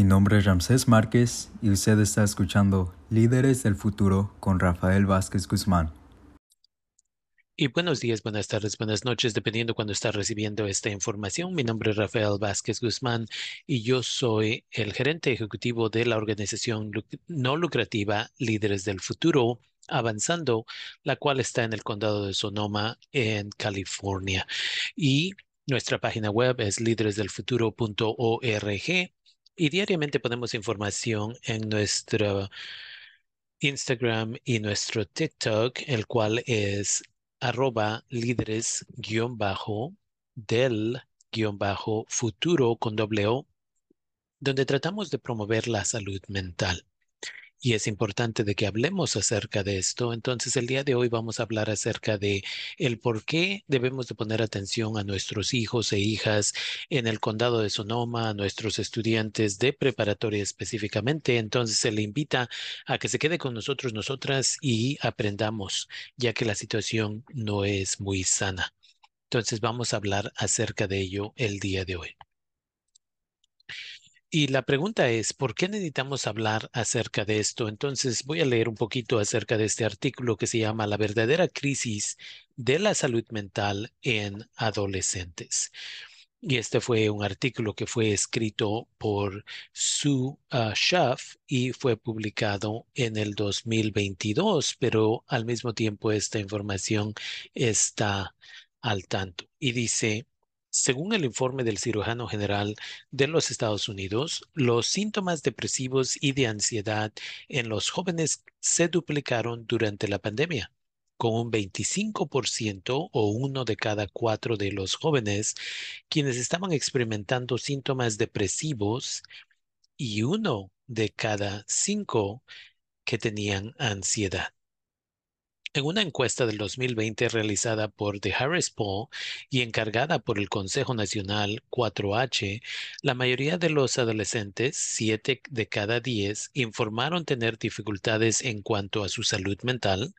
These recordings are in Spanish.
Mi nombre es Ramsés Márquez y usted está escuchando Líderes del Futuro con Rafael Vázquez Guzmán. Y buenos días, buenas tardes, buenas noches, dependiendo cuando está recibiendo esta información. Mi nombre es Rafael Vázquez Guzmán y yo soy el gerente ejecutivo de la organización no lucrativa Líderes del Futuro Avanzando, la cual está en el condado de Sonoma, en California. Y nuestra página web es líderesdelfuturo.org y diariamente ponemos información en nuestro Instagram y nuestro TikTok, el cual es arroba líderes guion bajo del guion bajo futuro con doble O, donde tratamos de promover la salud mental y es importante de que hablemos acerca de esto. Entonces, el día de hoy vamos a hablar acerca de el por qué debemos de poner atención a nuestros hijos e hijas en el condado de Sonoma, a nuestros estudiantes de preparatoria específicamente. Entonces, se le invita a que se quede con nosotros, nosotras y aprendamos, ya que la situación no es muy sana. Entonces, vamos a hablar acerca de ello el día de hoy. Y la pregunta es, ¿por qué necesitamos hablar acerca de esto? Entonces voy a leer un poquito acerca de este artículo que se llama La verdadera crisis de la salud mental en adolescentes. Y este fue un artículo que fue escrito por Sue uh, Schaff y fue publicado en el 2022, pero al mismo tiempo esta información está al tanto. Y dice, según el informe del cirujano general de los Estados Unidos, los síntomas depresivos y de ansiedad en los jóvenes se duplicaron durante la pandemia, con un 25% o uno de cada cuatro de los jóvenes quienes estaban experimentando síntomas depresivos y uno de cada cinco que tenían ansiedad. En una encuesta del 2020 realizada por The Harris Poll y encargada por el Consejo Nacional 4H, la mayoría de los adolescentes, 7 de cada 10, informaron tener dificultades en cuanto a su salud mental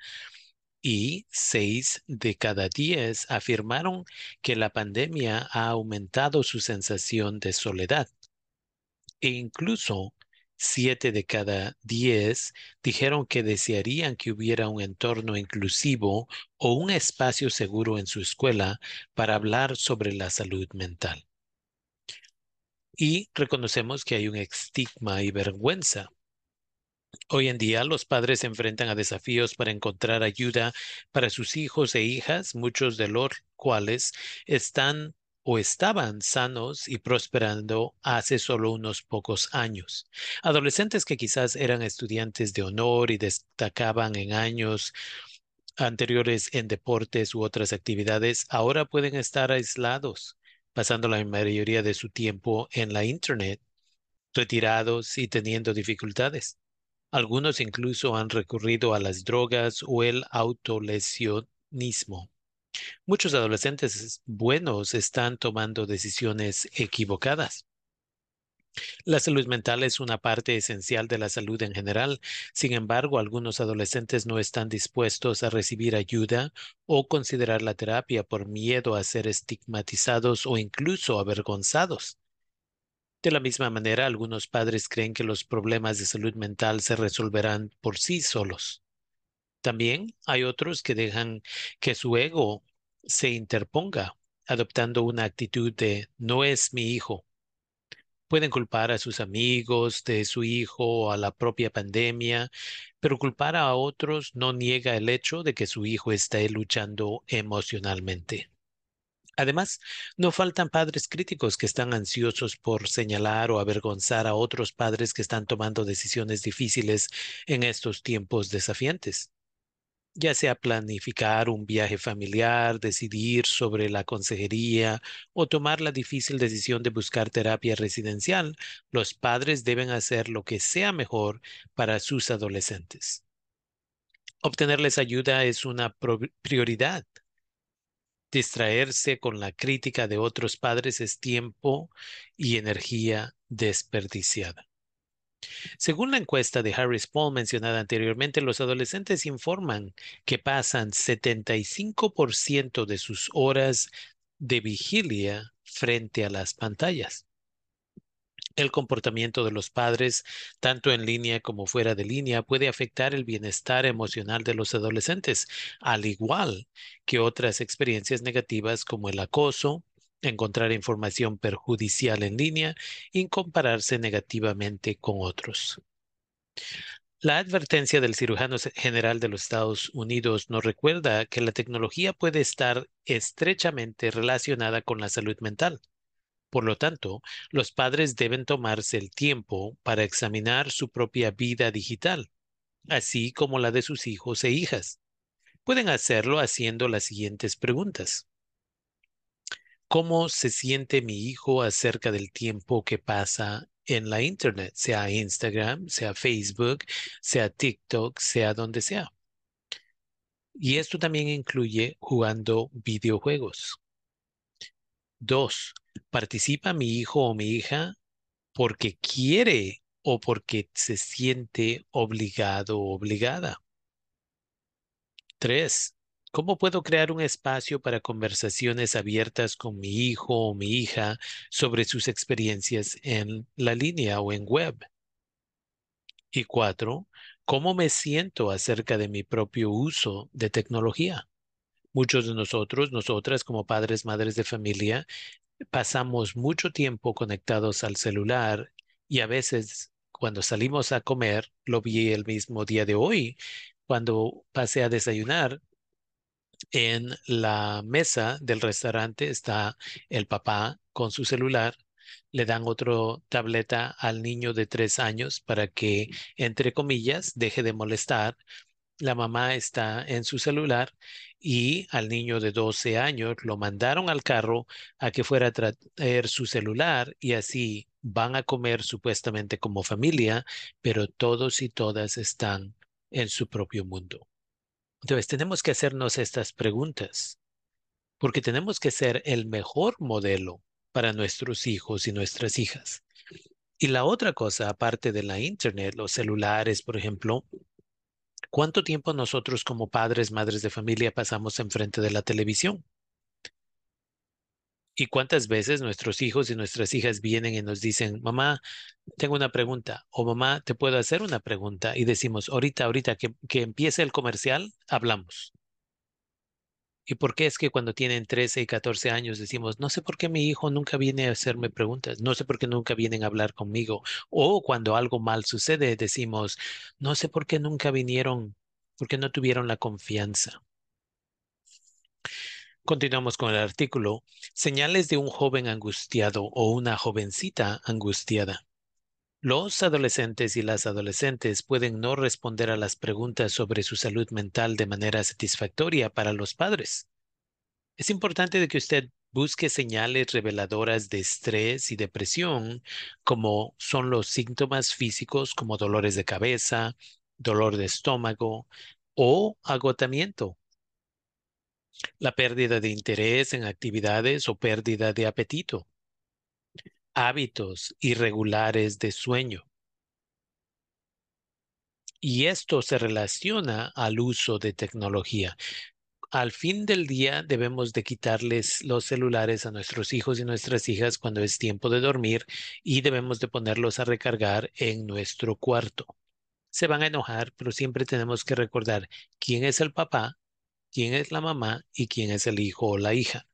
y 6 de cada 10 afirmaron que la pandemia ha aumentado su sensación de soledad. E incluso Siete de cada diez dijeron que desearían que hubiera un entorno inclusivo o un espacio seguro en su escuela para hablar sobre la salud mental. Y reconocemos que hay un estigma y vergüenza. Hoy en día los padres se enfrentan a desafíos para encontrar ayuda para sus hijos e hijas, muchos de los cuales están o estaban sanos y prosperando hace solo unos pocos años. Adolescentes que quizás eran estudiantes de honor y destacaban en años anteriores en deportes u otras actividades, ahora pueden estar aislados, pasando la mayoría de su tiempo en la Internet, retirados y teniendo dificultades. Algunos incluso han recurrido a las drogas o el autolesionismo. Muchos adolescentes buenos están tomando decisiones equivocadas. La salud mental es una parte esencial de la salud en general. Sin embargo, algunos adolescentes no están dispuestos a recibir ayuda o considerar la terapia por miedo a ser estigmatizados o incluso avergonzados. De la misma manera, algunos padres creen que los problemas de salud mental se resolverán por sí solos. También hay otros que dejan que su ego se interponga, adoptando una actitud de no es mi hijo. Pueden culpar a sus amigos de su hijo o a la propia pandemia, pero culpar a otros no niega el hecho de que su hijo esté luchando emocionalmente. Además, no faltan padres críticos que están ansiosos por señalar o avergonzar a otros padres que están tomando decisiones difíciles en estos tiempos desafiantes ya sea planificar un viaje familiar, decidir sobre la consejería o tomar la difícil decisión de buscar terapia residencial, los padres deben hacer lo que sea mejor para sus adolescentes. Obtenerles ayuda es una prioridad. Distraerse con la crítica de otros padres es tiempo y energía desperdiciada. Según la encuesta de Harris Paul mencionada anteriormente, los adolescentes informan que pasan 75% de sus horas de vigilia frente a las pantallas. El comportamiento de los padres, tanto en línea como fuera de línea, puede afectar el bienestar emocional de los adolescentes, al igual que otras experiencias negativas como el acoso, encontrar información perjudicial en línea y compararse negativamente con otros. La advertencia del cirujano general de los Estados Unidos nos recuerda que la tecnología puede estar estrechamente relacionada con la salud mental. Por lo tanto, los padres deben tomarse el tiempo para examinar su propia vida digital, así como la de sus hijos e hijas. Pueden hacerlo haciendo las siguientes preguntas. ¿Cómo se siente mi hijo acerca del tiempo que pasa en la Internet, sea Instagram, sea Facebook, sea TikTok, sea donde sea? Y esto también incluye jugando videojuegos. Dos, ¿participa mi hijo o mi hija porque quiere o porque se siente obligado o obligada? Tres, ¿cómo puedo crear un espacio para conversaciones abiertas con mi hijo o mi hija sobre sus experiencias en la línea o en web? Y cuatro, ¿cómo me siento acerca de mi propio uso de tecnología? Muchos de nosotros, nosotras como padres, madres de familia, pasamos mucho tiempo conectados al celular y a veces cuando salimos a comer, lo vi el mismo día de hoy, cuando pasé a desayunar, en la mesa del restaurante está el papá con su celular, le dan otro tableta al niño de tres años para que, entre comillas, deje de molestar la mamá está en su celular y al niño de 12 años lo mandaron al carro a que fuera a traer su celular y así van a comer supuestamente como familia, pero todos y todas están en su propio mundo. Entonces tenemos que hacernos estas preguntas porque tenemos que ser el mejor modelo para nuestros hijos y nuestras hijas. Y la otra cosa, aparte de la Internet, los celulares, por ejemplo, ¿Cuánto tiempo nosotros como padres, madres de familia pasamos enfrente de la televisión? ¿Y cuántas veces nuestros hijos y nuestras hijas vienen y nos dicen, mamá, tengo una pregunta o mamá, te puedo hacer una pregunta? Y decimos, ahorita, ahorita que, que empiece el comercial, hablamos. ¿Y por qué es que cuando tienen 13 y 14 años decimos, no sé por qué mi hijo nunca viene a hacerme preguntas, no sé por qué nunca vienen a hablar conmigo? O cuando algo mal sucede, decimos, no sé por qué nunca vinieron, por qué no tuvieron la confianza. Continuamos con el artículo. Señales de un joven angustiado o una jovencita angustiada. Los adolescentes y las adolescentes pueden no responder a las preguntas sobre su salud mental de manera satisfactoria para los padres. Es importante de que usted busque señales reveladoras de estrés y depresión, como son los síntomas físicos como dolores de cabeza, dolor de estómago o agotamiento. La pérdida de interés en actividades o pérdida de apetito hábitos irregulares de sueño. Y esto se relaciona al uso de tecnología. Al fin del día debemos de quitarles los celulares a nuestros hijos y nuestras hijas cuando es tiempo de dormir y debemos de ponerlos a recargar en nuestro cuarto. Se van a enojar, pero siempre tenemos que recordar quién es el papá, quién es la mamá y quién es el hijo o la hija.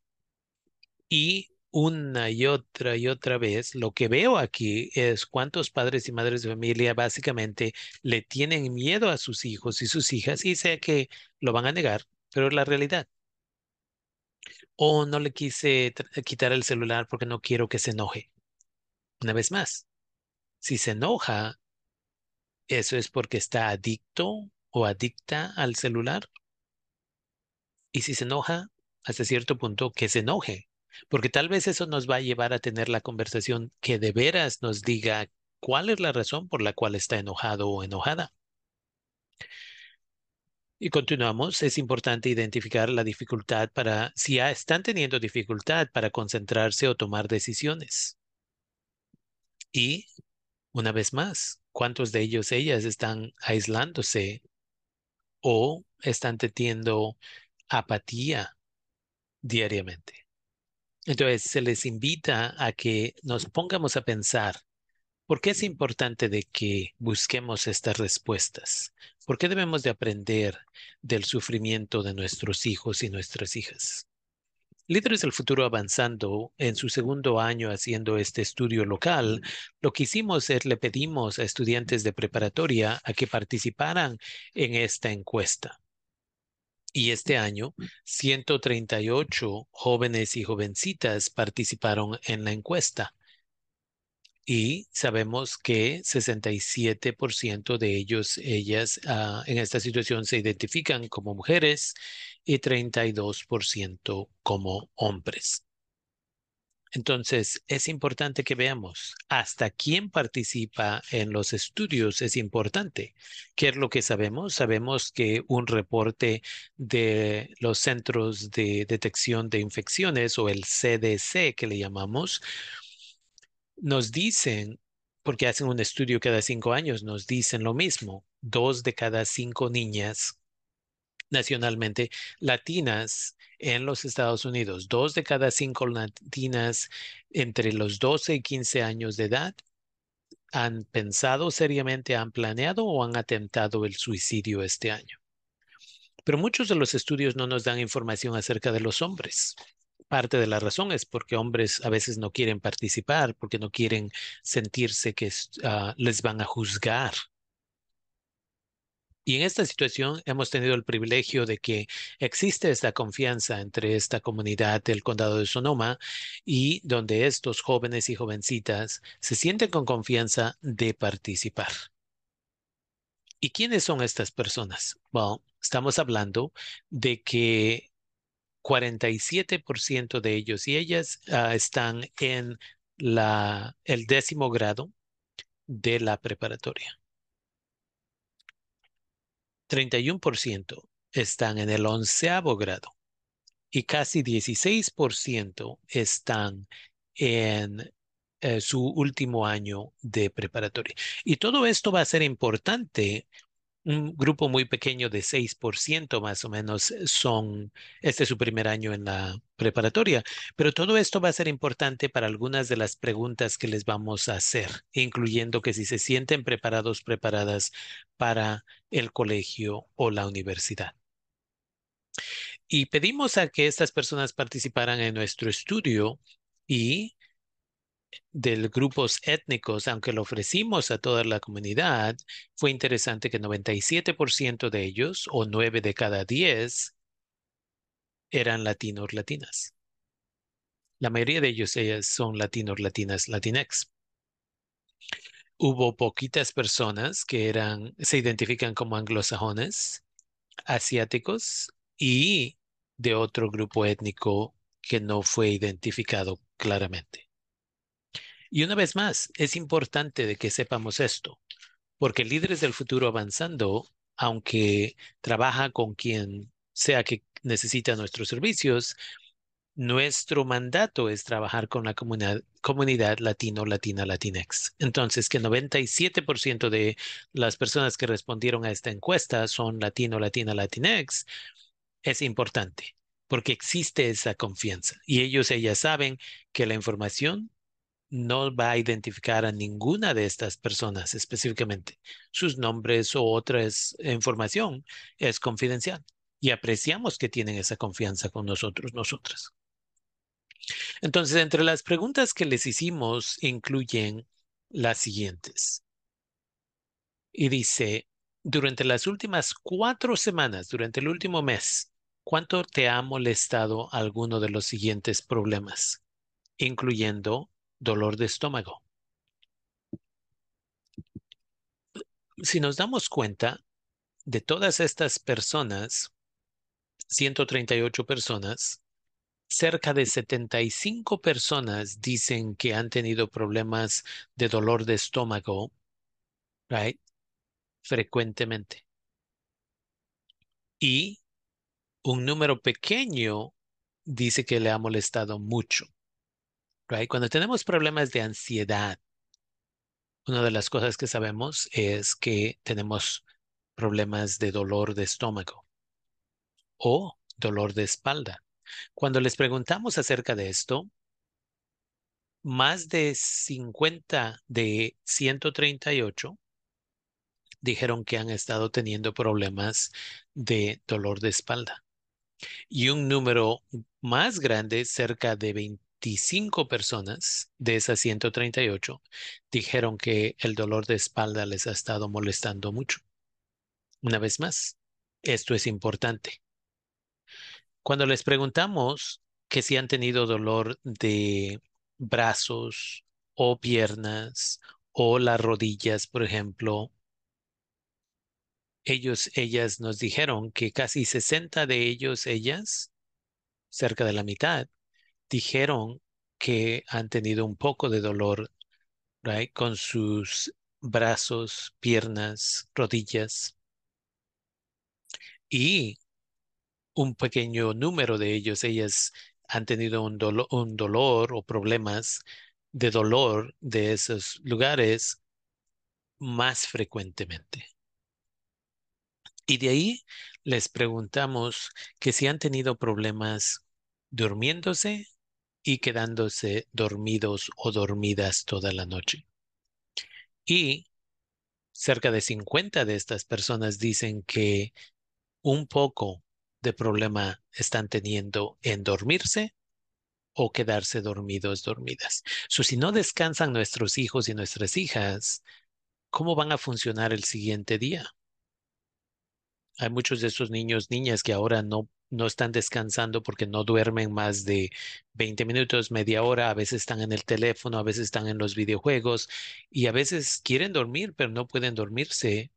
Y una y otra y otra vez, lo que veo aquí es cuántos padres y madres de familia básicamente le tienen miedo a sus hijos y sus hijas y sé que lo van a negar, pero es la realidad. O no le quise quitar el celular porque no quiero que se enoje. Una vez más, si se enoja, eso es porque está adicto o adicta al celular. Y si se enoja, hasta cierto punto, que se enoje porque tal vez eso nos va a llevar a tener la conversación que de veras nos diga cuál es la razón por la cual está enojado o enojada. Y continuamos, es importante identificar la dificultad para, si ya están teniendo dificultad para concentrarse o tomar decisiones. Y, una vez más, ¿cuántos de ellos, ellas están aislándose o están teniendo apatía diariamente? Entonces, se les invita a que nos pongamos a pensar ¿Por qué es importante de que busquemos estas respuestas? ¿Por qué debemos de aprender del sufrimiento de nuestros hijos y nuestras hijas? Líderes del Futuro Avanzando, en su segundo año haciendo este estudio local, lo que hicimos es le pedimos a estudiantes de preparatoria a que participaran en esta encuesta. Y este año, 138 jóvenes y jovencitas participaron en la encuesta y sabemos que 67% de ellos, ellas uh, en esta situación se identifican como mujeres y 32% como hombres. Entonces, es importante que veamos hasta quién participa en los estudios. Es importante. ¿Qué es lo que sabemos? Sabemos que un reporte de los Centros de Detección de Infecciones o el CDC que le llamamos, nos dicen, porque hacen un estudio cada cinco años, nos dicen lo mismo. Dos de cada cinco niñas nacionalmente latinas en los Estados Unidos, dos de cada cinco latinas entre los 12 y 15 años de edad han pensado seriamente, han planeado o han atentado el suicidio este año. Pero muchos de los estudios no nos dan información acerca de los hombres parte de la razón es porque hombres a veces no quieren participar, porque no quieren sentirse que uh, les van a juzgar. Y en esta situación hemos tenido el privilegio de que existe esta confianza entre esta comunidad del condado de Sonoma y donde estos jóvenes y jovencitas se sienten con confianza de participar. ¿Y quiénes son estas personas? Bueno, estamos hablando de que 47% de ellos y ellas uh, están en el décimo grado de la preparatoria. 31% están en el onceavo grado y casi 16% están en eh, su último año de preparatoria. Y todo esto va a ser importante un grupo muy pequeño de 6% más o menos son, este es su primer año en la preparatoria, pero todo esto va a ser importante para algunas de las preguntas que les vamos a hacer, incluyendo que si se sienten preparados, preparadas para el colegio o la universidad. Y pedimos a que estas personas participaran en nuestro estudio y de grupos étnicos, aunque lo ofrecimos a toda la comunidad, fue interesante que 97% de ellos, o 9 de cada 10, eran latinos latinas. La mayoría de ellos ellas son latinos latinas latinex. Hubo poquitas personas que eran, se identifican como anglosajones, asiáticos y de otro grupo étnico que no fue identificado claramente. Y una vez más, es importante de que sepamos esto, porque líderes del futuro avanzando, aunque trabaja con quien sea que necesita nuestros servicios, nuestro mandato es trabajar con la comunidad, latino, latina, latinex. Entonces, que 97% de las personas que respondieron a esta encuesta son latino, latina, latinex, es importante porque existe esa confianza y ellos, ellas saben que la información no va a identificar a ninguna de estas personas específicamente. Sus nombres o otra información es confidencial y apreciamos que tienen esa confianza con nosotros, nosotras. Entonces, entre las preguntas que les hicimos incluyen las siguientes. Y dice, durante las últimas cuatro semanas, durante el último mes, ¿cuánto te ha molestado alguno de los siguientes problemas? Incluyendo dolor de estómago. Si nos damos cuenta de todas estas personas, 138 personas, cerca de 75 personas dicen que han tenido problemas de dolor de estómago, right? Frecuentemente. Y un número pequeño dice que le ha molestado mucho. Cuando tenemos problemas de ansiedad, una de las cosas que sabemos es que tenemos problemas de dolor de estómago o dolor de espalda. Cuando les preguntamos acerca de esto, más de 50 de 138 dijeron que han estado teniendo problemas de dolor de espalda. Y un número más grande, cerca de 25 personas de esas 138, dijeron que el dolor de espalda les ha estado molestando mucho. Una vez más, esto es importante. Cuando les preguntamos que si han tenido dolor de brazos o piernas o las rodillas, por ejemplo, ellos, ellas nos dijeron que casi 60 de ellos, ellas, cerca de la mitad, dijeron que han tenido un poco de dolor con sus brazos, piernas, rodillas. Y un pequeño número de ellos, ellas han tenido un, un dolor o problemas de dolor de esos lugares más frecuentemente. Y de ahí les preguntamos que si han tenido problemas durmiéndose y quedándose dormidos o dormidas toda la noche. Y cerca de 50 de estas personas dicen que un poco de problema están teniendo en dormirse o quedarse dormidos, dormidas. So, si no descansan nuestros hijos y nuestras hijas, ¿cómo van a funcionar el siguiente día? Hay muchos de esos niños, niñas que ahora no, no están descansando porque no duermen más de 20 minutos, media hora, a veces están en el teléfono, a veces están en los videojuegos y a veces quieren dormir, pero no pueden dormirse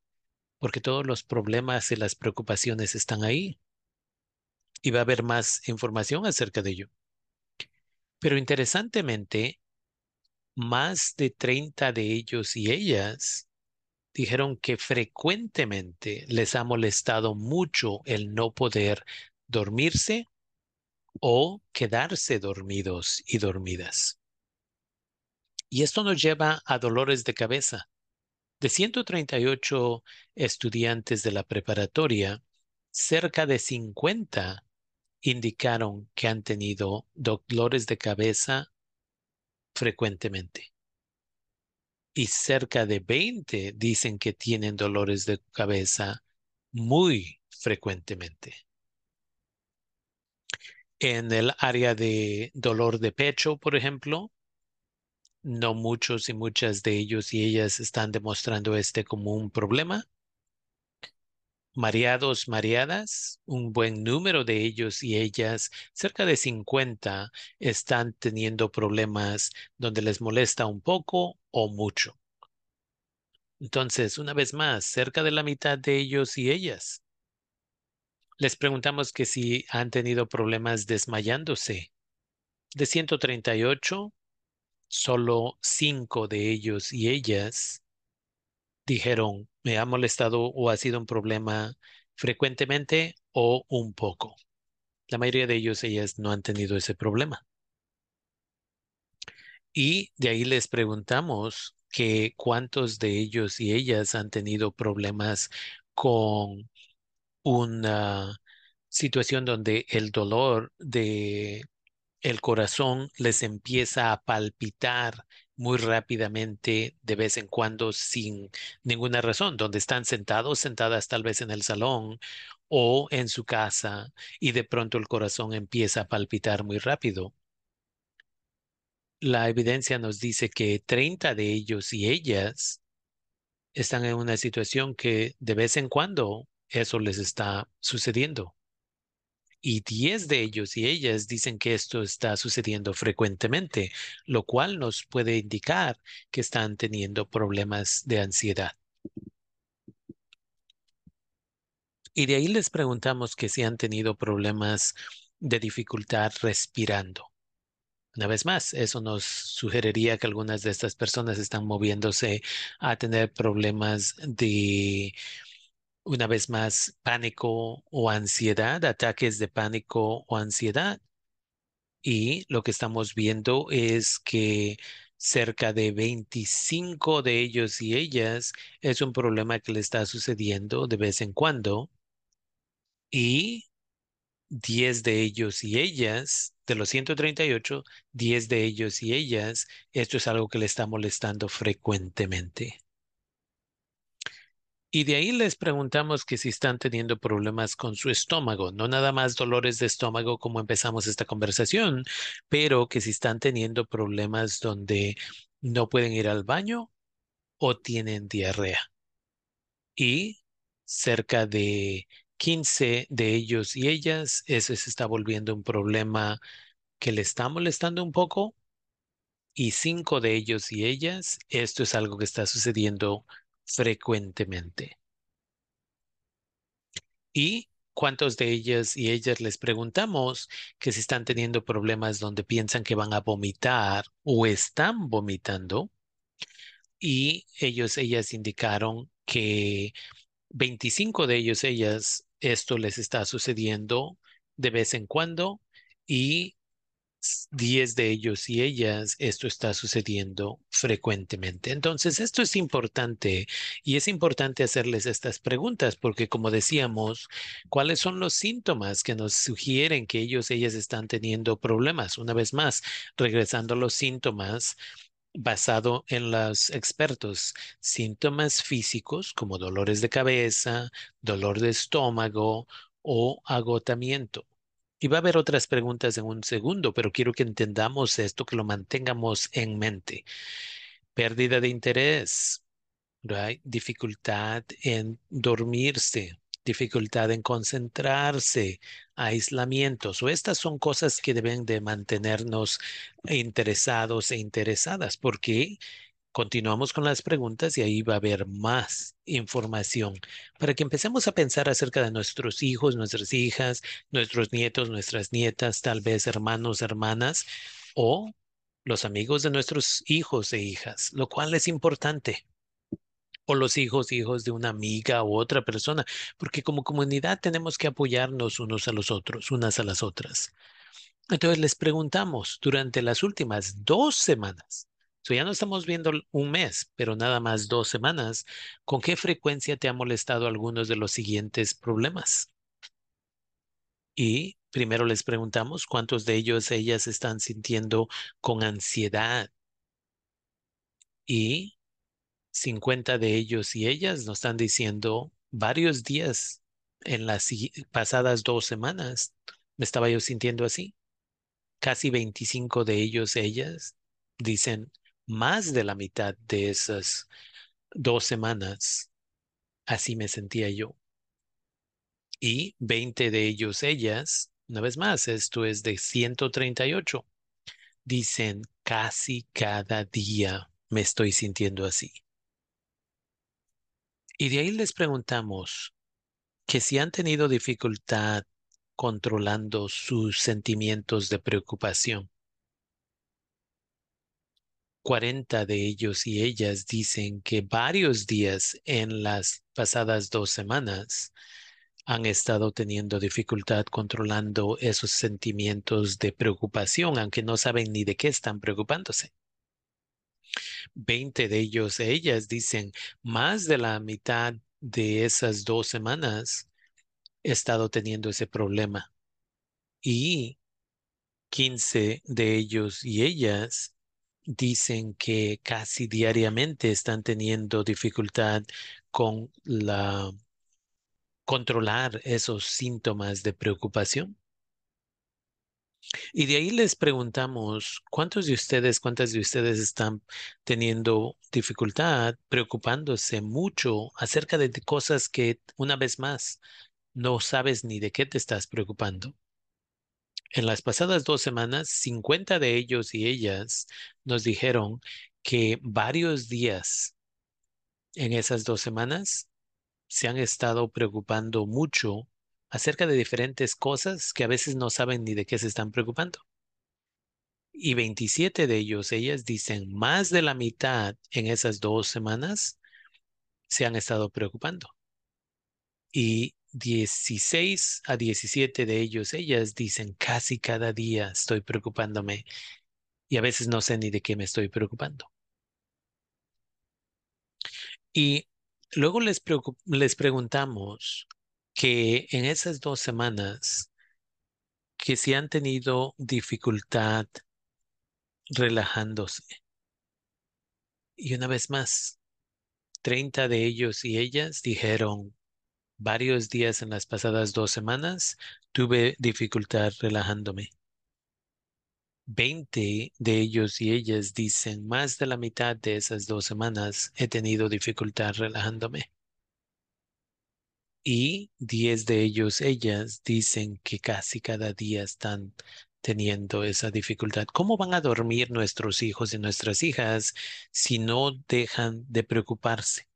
porque todos los problemas y las preocupaciones están ahí. Y va a haber más información acerca de ello. Pero interesantemente, más de 30 de ellos y ellas dijeron que frecuentemente les ha molestado mucho el no poder dormirse o quedarse dormidos y dormidas. Y esto nos lleva a dolores de cabeza. De 138 estudiantes de la preparatoria, cerca de 50 indicaron que han tenido dolores de cabeza frecuentemente y cerca de 20 dicen que tienen dolores de cabeza muy frecuentemente. En el área de dolor de pecho, por ejemplo, no muchos y muchas de ellos y ellas están demostrando este como un problema. Mareados, mareadas, un buen número de ellos y ellas, cerca de 50, están teniendo problemas donde les molesta un poco o mucho. Entonces, una vez más, cerca de la mitad de ellos y ellas. Les preguntamos que si han tenido problemas desmayándose. De 138, solo 5 de ellos y ellas dijeron, me ha molestado o ha sido un problema frecuentemente o un poco. La mayoría de ellos, ellas no han tenido ese problema. Y de ahí les preguntamos que cuántos de ellos y ellas han tenido problemas con una situación donde el dolor de el corazón les empieza a palpitar muy rápidamente de vez en cuando sin ninguna razón, donde están sentados, sentadas tal vez en el salón o en su casa y de pronto el corazón empieza a palpitar muy rápido. La evidencia nos dice que 30 de ellos y ellas están en una situación que de vez en cuando eso les está sucediendo. Y 10 de ellos y ellas dicen que esto está sucediendo frecuentemente, lo cual nos puede indicar que están teniendo problemas de ansiedad. Y de ahí les preguntamos que si han tenido problemas de dificultad respirando. Una vez más, eso nos sugeriría que algunas de estas personas están moviéndose a tener problemas de, una vez más, pánico o ansiedad, ataques de pánico o ansiedad. Y lo que estamos viendo es que cerca de 25 de ellos y ellas es un problema que le está sucediendo de vez en cuando. Y 10 de ellos y ellas, de los 138, 10 de ellos y ellas, esto es algo que le está molestando frecuentemente. Y de ahí les preguntamos que si están teniendo problemas con su estómago, no nada más dolores de estómago como empezamos esta conversación, pero que si están teniendo problemas donde no pueden ir al baño o tienen diarrea. Y cerca de 15 de ellos y ellas, ese se está volviendo un problema que le está molestando un poco. Y cinco de ellos y ellas, esto es algo que está sucediendo frecuentemente. ¿Y cuántos de ellas y ellas les preguntamos que si están teniendo problemas donde piensan que van a vomitar o están vomitando? Y ellos, ellas indicaron que 25 de ellos, ellas, esto les está sucediendo de vez en cuando y 10 de ellos y ellas, esto está sucediendo frecuentemente. Entonces, esto es importante y es importante hacerles estas preguntas porque, como decíamos, ¿cuáles son los síntomas que nos sugieren que ellos, ellas están teniendo problemas? Una vez más, regresando a los síntomas, basado en los expertos, síntomas físicos como dolores de cabeza, dolor de estómago o agotamiento. Y va a haber otras preguntas en un segundo, pero quiero que entendamos esto, que lo mantengamos en mente. Pérdida de interés, dificultad en dormirse, dificultad en concentrarse, aislamientos, o estas son cosas que deben de mantenernos interesados e interesadas, porque Continuamos con las preguntas y ahí va a haber más información para que empecemos a pensar acerca de nuestros hijos, nuestras hijas, nuestros nietos, nuestras nietas, tal vez hermanos, hermanas o los amigos de nuestros hijos e hijas, lo cual es importante. O los hijos, hijos de una amiga u otra persona, porque como comunidad tenemos que apoyarnos unos a los otros, unas a las otras. Entonces les preguntamos durante las últimas dos semanas, ya no estamos viendo un mes, pero nada más dos semanas. ¿Con qué frecuencia te ha molestado algunos de los siguientes problemas? Y primero les preguntamos cuántos de ellos ellas están sintiendo con ansiedad. Y 50 de ellos y ellas nos están diciendo varios días en las pasadas dos semanas. Me estaba yo sintiendo así. Casi 25 de ellos, ellas, dicen, más de la mitad de esas dos semanas, así me sentía yo. Y 20 de ellos, ellas, una vez más, esto es de 138, dicen casi cada día me estoy sintiendo así. Y de ahí les preguntamos que si han tenido dificultad controlando sus sentimientos de preocupación. 40 de ellos y ellas dicen que varios días en las pasadas dos semanas han estado teniendo dificultad controlando esos sentimientos de preocupación, aunque no saben ni de qué están preocupándose. 20 de ellos e ellas dicen más de la mitad de esas dos semanas he estado teniendo ese problema. Y 15 de ellos y ellas dicen que casi diariamente están teniendo dificultad con la controlar esos síntomas de preocupación. Y de ahí les preguntamos, ¿cuántos de ustedes, cuántas de ustedes están teniendo dificultad, preocupándose mucho acerca de cosas que, una vez más, no sabes ni de qué te estás preocupando? En las pasadas dos semanas, 50 de ellos y ellas nos dijeron que varios días en esas dos semanas se han estado preocupando mucho acerca de diferentes cosas que a veces no saben ni de qué se están preocupando. Y 27 de ellos, ellas dicen, más de la mitad en esas dos semanas se han estado preocupando. Y 16 a 17 de ellos, ellas dicen casi cada día estoy preocupándome y a veces no sé ni de qué me estoy preocupando. Y luego les, les preguntamos que en esas dos semanas que si han tenido dificultad relajándose. Y una vez más, 30 de ellos y ellas dijeron, varios días en las pasadas dos semanas tuve dificultad relajándome. 20 de ellos y ellas dicen, más de la mitad de esas dos semanas he tenido dificultad relajándome. Y 10 de ellos, ellas, dicen que casi cada día están teniendo esa dificultad. ¿Cómo van a dormir nuestros hijos y nuestras hijas si no dejan de preocuparse?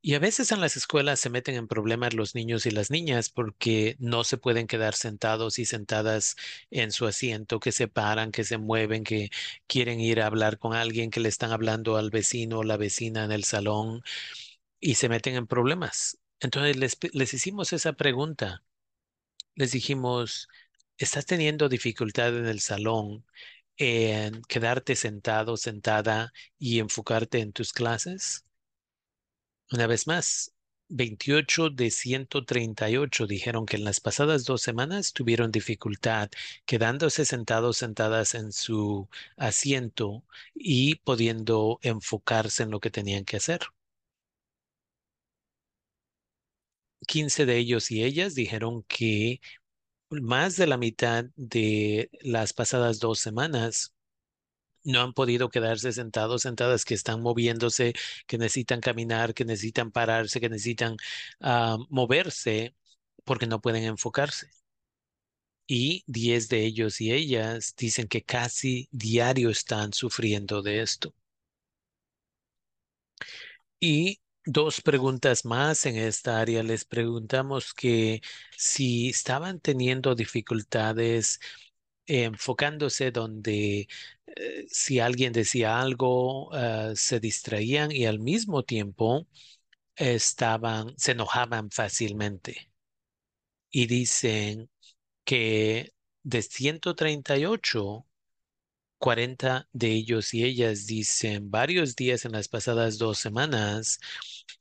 Y a veces en las escuelas se meten en problemas los niños y las niñas porque no se pueden quedar sentados y sentadas en su asiento, que se paran, que se mueven, que quieren ir a hablar con alguien, que le están hablando al vecino o la vecina en el salón y se meten en problemas. Entonces les, les hicimos esa pregunta. Les dijimos, ¿estás teniendo dificultad en el salón en quedarte sentado, sentada y enfocarte en tus clases? Una vez más, 28 de 138 dijeron que en las pasadas dos semanas tuvieron dificultad quedándose sentados, sentadas en su asiento y pudiendo enfocarse en lo que tenían que hacer. 15 de ellos y ellas dijeron que más de la mitad de las pasadas dos semanas no han podido quedarse sentados, sentadas, que están moviéndose, que necesitan caminar, que necesitan pararse, que necesitan ah, moverse porque no pueden enfocarse. Y 10 de ellos y ellas dicen que casi diario están sufriendo de esto. Y dos preguntas más en esta área. Les preguntamos que si estaban teniendo dificultades enfocándose donde eh, si alguien decía algo, eh, se distraían y al mismo tiempo estaban, se enojaban fácilmente. Y dicen que de 138, 40 de ellos y ellas dicen, varios días en las pasadas dos semanas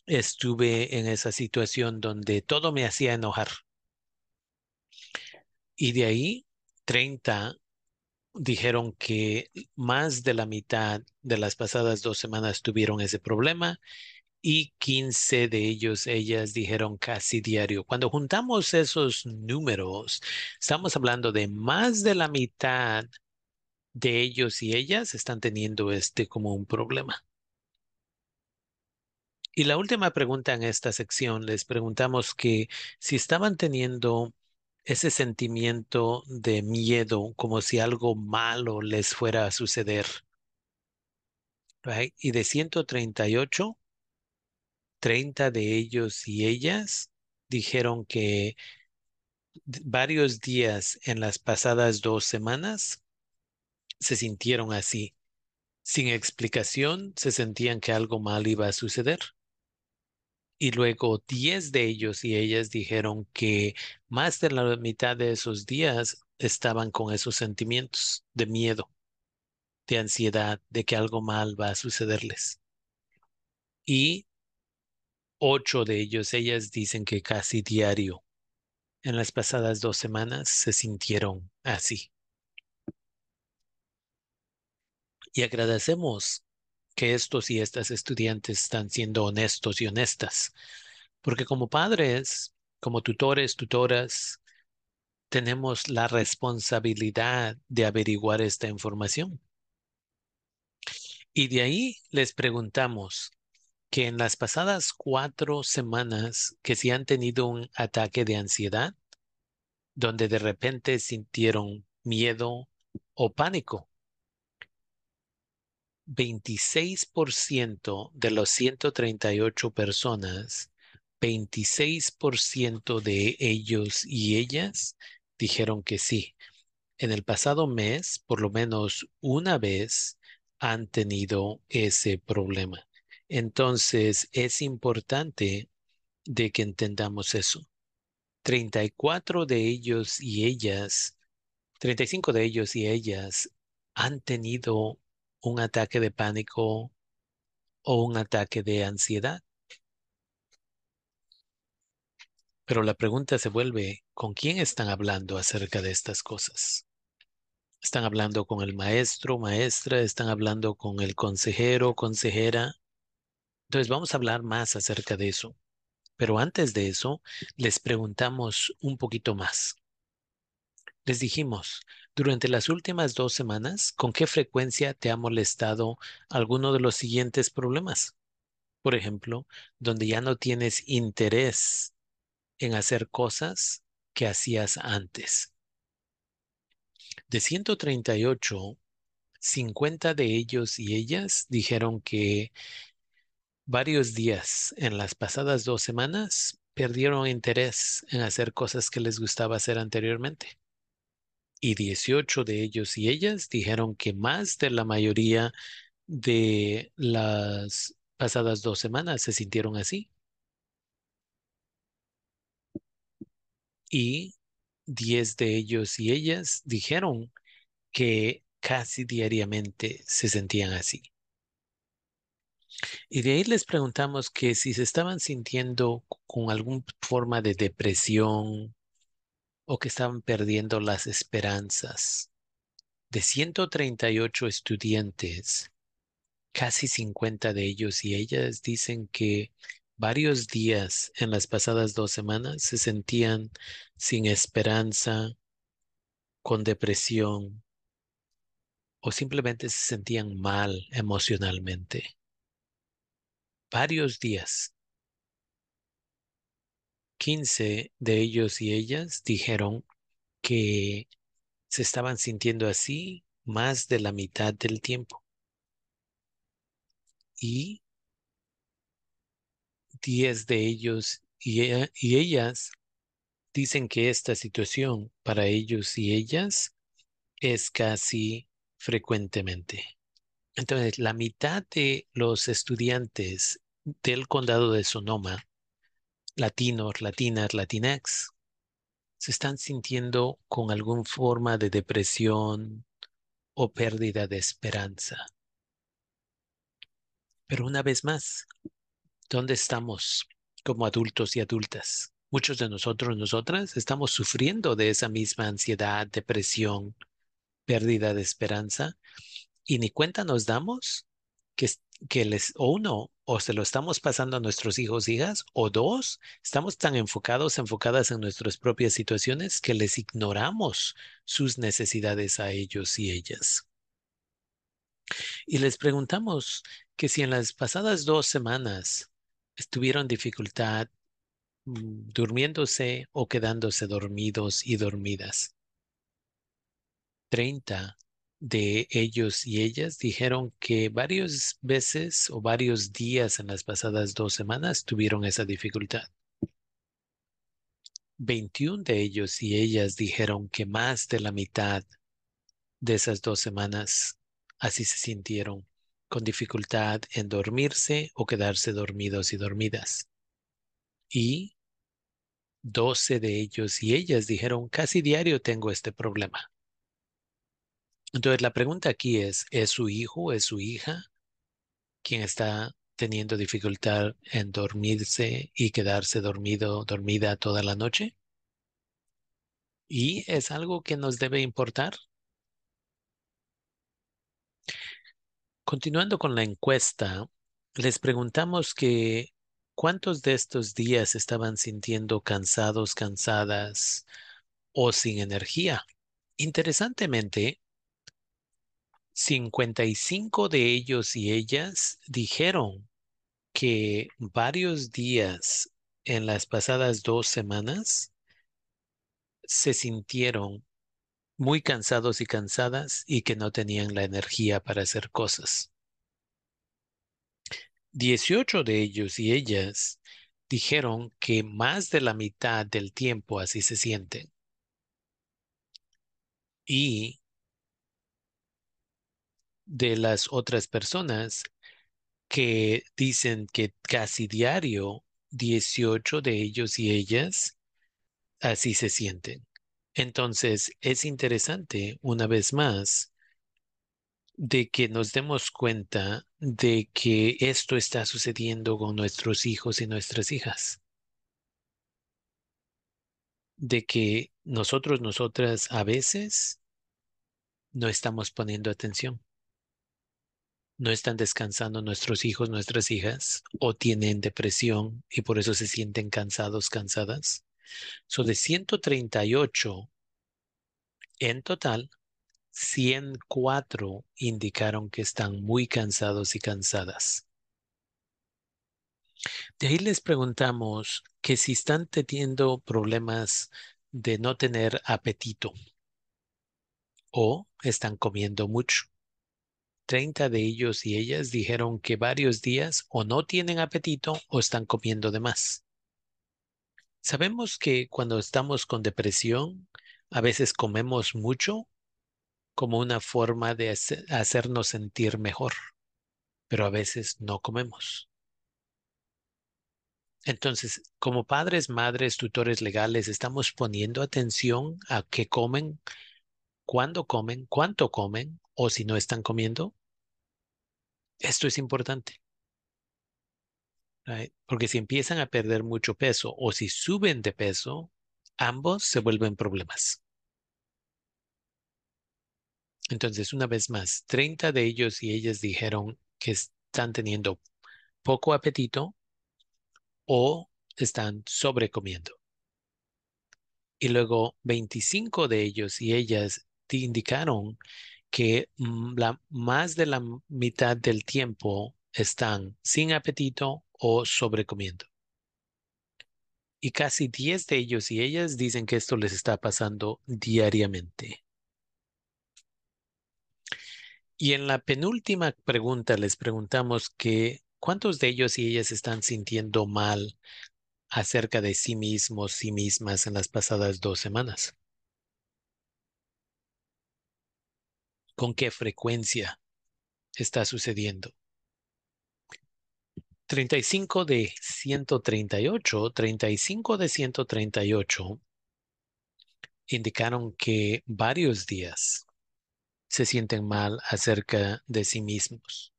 estuve en esa situación donde todo me hacía enojar. Y de ahí, 30 dijeron que más de la mitad de las pasadas dos semanas tuvieron ese problema y 15 de ellos, ellas dijeron casi diario. Cuando juntamos esos números, estamos hablando de más de la mitad de ellos y ellas están teniendo este como un problema. Y la última pregunta en esta sección, les preguntamos que si estaban teniendo ese sentimiento de miedo, como si algo malo les fuera a suceder. Y de 138, 30 de ellos y ellas dijeron que varios días en las pasadas dos semanas se sintieron así. Sin explicación, se sentían que algo mal iba a suceder. Y luego 10 de ellos y ellas dijeron que más de la mitad de esos días estaban con esos sentimientos de miedo, de ansiedad, de que algo mal va a sucederles. Y ocho de ellos, ellas dicen que casi diario en las pasadas dos semanas se sintieron así. Y agradecemos que estos y estas estudiantes están siendo honestos y honestas. Porque como padres, como tutores, tutoras, tenemos la responsabilidad de averiguar esta información. Y de ahí les preguntamos que en las pasadas cuatro semanas que si han tenido un ataque de ansiedad, donde de repente sintieron miedo o pánico, 26% de los 138 personas, 26% de ellos y ellas dijeron que sí. En el pasado mes, por lo menos una vez, han tenido ese problema. Entonces, es importante de que entendamos eso. 34 de ellos y ellas, 35 de ellos y ellas han tenido un ataque de pánico o un ataque de ansiedad. Pero la pregunta se vuelve, ¿con quién están hablando acerca de estas cosas? ¿Están hablando con el maestro, maestra? ¿Están hablando con el consejero, consejera? Entonces vamos a hablar más acerca de eso. Pero antes de eso, les preguntamos un poquito más. Les dijimos, durante las últimas dos semanas, ¿con qué frecuencia te ha molestado alguno de los siguientes problemas? Por ejemplo, donde ya no tienes interés en hacer cosas que hacías antes. De 138, 50 de ellos y ellas dijeron que varios días en las pasadas dos semanas perdieron interés en hacer cosas que les gustaba hacer anteriormente. Y 18 de ellos y ellas dijeron que más de la mayoría de las pasadas dos semanas se sintieron así. Y 10 de ellos y ellas dijeron que casi diariamente se sentían así. Y de ahí les preguntamos que si se estaban sintiendo con alguna forma de depresión o que estaban perdiendo las esperanzas. De 138 estudiantes, casi 50 de ellos y ellas dicen que varios días en las pasadas dos semanas se sentían sin esperanza, con depresión o simplemente se sentían mal emocionalmente. Varios días. 15 de ellos y ellas dijeron que se estaban sintiendo así más de la mitad del tiempo. Y 10 de ellos y, y ellas dicen que esta situación para ellos y ellas es casi frecuentemente. Entonces, la mitad de los estudiantes del condado de Sonoma, latinos, latinas, latinex, se están sintiendo con alguna forma de depresión o pérdida de esperanza. Pero una vez más, ¿dónde estamos como adultos y adultas? Muchos de nosotros, nosotras, estamos sufriendo de esa misma ansiedad, depresión, pérdida de esperanza y ni cuenta nos damos que, que les, o uno, o se lo estamos pasando a nuestros hijos, hijas, o dos, estamos tan enfocados, enfocadas en nuestras propias situaciones que les ignoramos sus necesidades a ellos y ellas. Y les preguntamos que si en las pasadas dos semanas estuvieron dificultad mm, durmiéndose o quedándose dormidos y dormidas. 30 de ellos y ellas dijeron que varias veces o varios días en las pasadas dos semanas tuvieron esa dificultad. 21 de ellos y ellas dijeron que más de la mitad de esas dos semanas así se sintieron, con dificultad en dormirse o quedarse dormidos y dormidas. Y 12 de ellos y ellas dijeron, casi diario tengo este problema. Entonces la pregunta aquí es, ¿es su hijo, es su hija quien está teniendo dificultad en dormirse y quedarse dormido, dormida toda la noche? ¿Y es algo que nos debe importar? Continuando con la encuesta, les preguntamos que cuántos de estos días estaban sintiendo cansados, cansadas o sin energía. Interesantemente, 55 de ellos y ellas dijeron que varios días en las pasadas dos semanas se sintieron muy cansados y cansadas y que no tenían la energía para hacer cosas. 18 de ellos y ellas dijeron que más de la mitad del tiempo así se sienten. Y de las otras personas que dicen que casi diario 18 de ellos y ellas así se sienten. Entonces, es interesante, una vez más, de que nos demos cuenta de que esto está sucediendo con nuestros hijos y nuestras hijas. de que nosotros, nosotras a veces no estamos poniendo atención. No están descansando nuestros hijos, nuestras hijas, o tienen depresión y por eso se sienten cansados, cansadas. So de 138 en total, 104 indicaron que están muy cansados y cansadas. De ahí les preguntamos que si están teniendo problemas de no tener apetito o están comiendo mucho. 30 de ellos y ellas dijeron que varios días o no tienen apetito o están comiendo de más. Sabemos que cuando estamos con depresión, a veces comemos mucho como una forma de hacernos sentir mejor, pero a veces no comemos. Entonces, como padres, madres, tutores legales, estamos poniendo atención a qué comen, cuándo comen, cuánto comen o si no están comiendo. Esto es importante. Porque si empiezan a perder mucho peso o si suben de peso, ambos se vuelven problemas. Entonces, una vez más, 30 de ellos y ellas dijeron que están teniendo poco apetito o están sobrecomiendo. Y luego 25 de ellos y ellas te indicaron que mm, la, más de la mitad del tiempo están sin apetito o sobrecomiendo. Y casi 10 de ellos y ellas dicen que esto les está pasando diariamente. Y en la penúltima pregunta les preguntamos que cuántos de ellos y ellas están sintiendo mal acerca de sí mismos, sí mismas en las pasadas dos semanas. ¿Con qué frecuencia está sucediendo? 35 de 138, 35 de 138 indicaron que varios días se sienten mal acerca de sí mismos.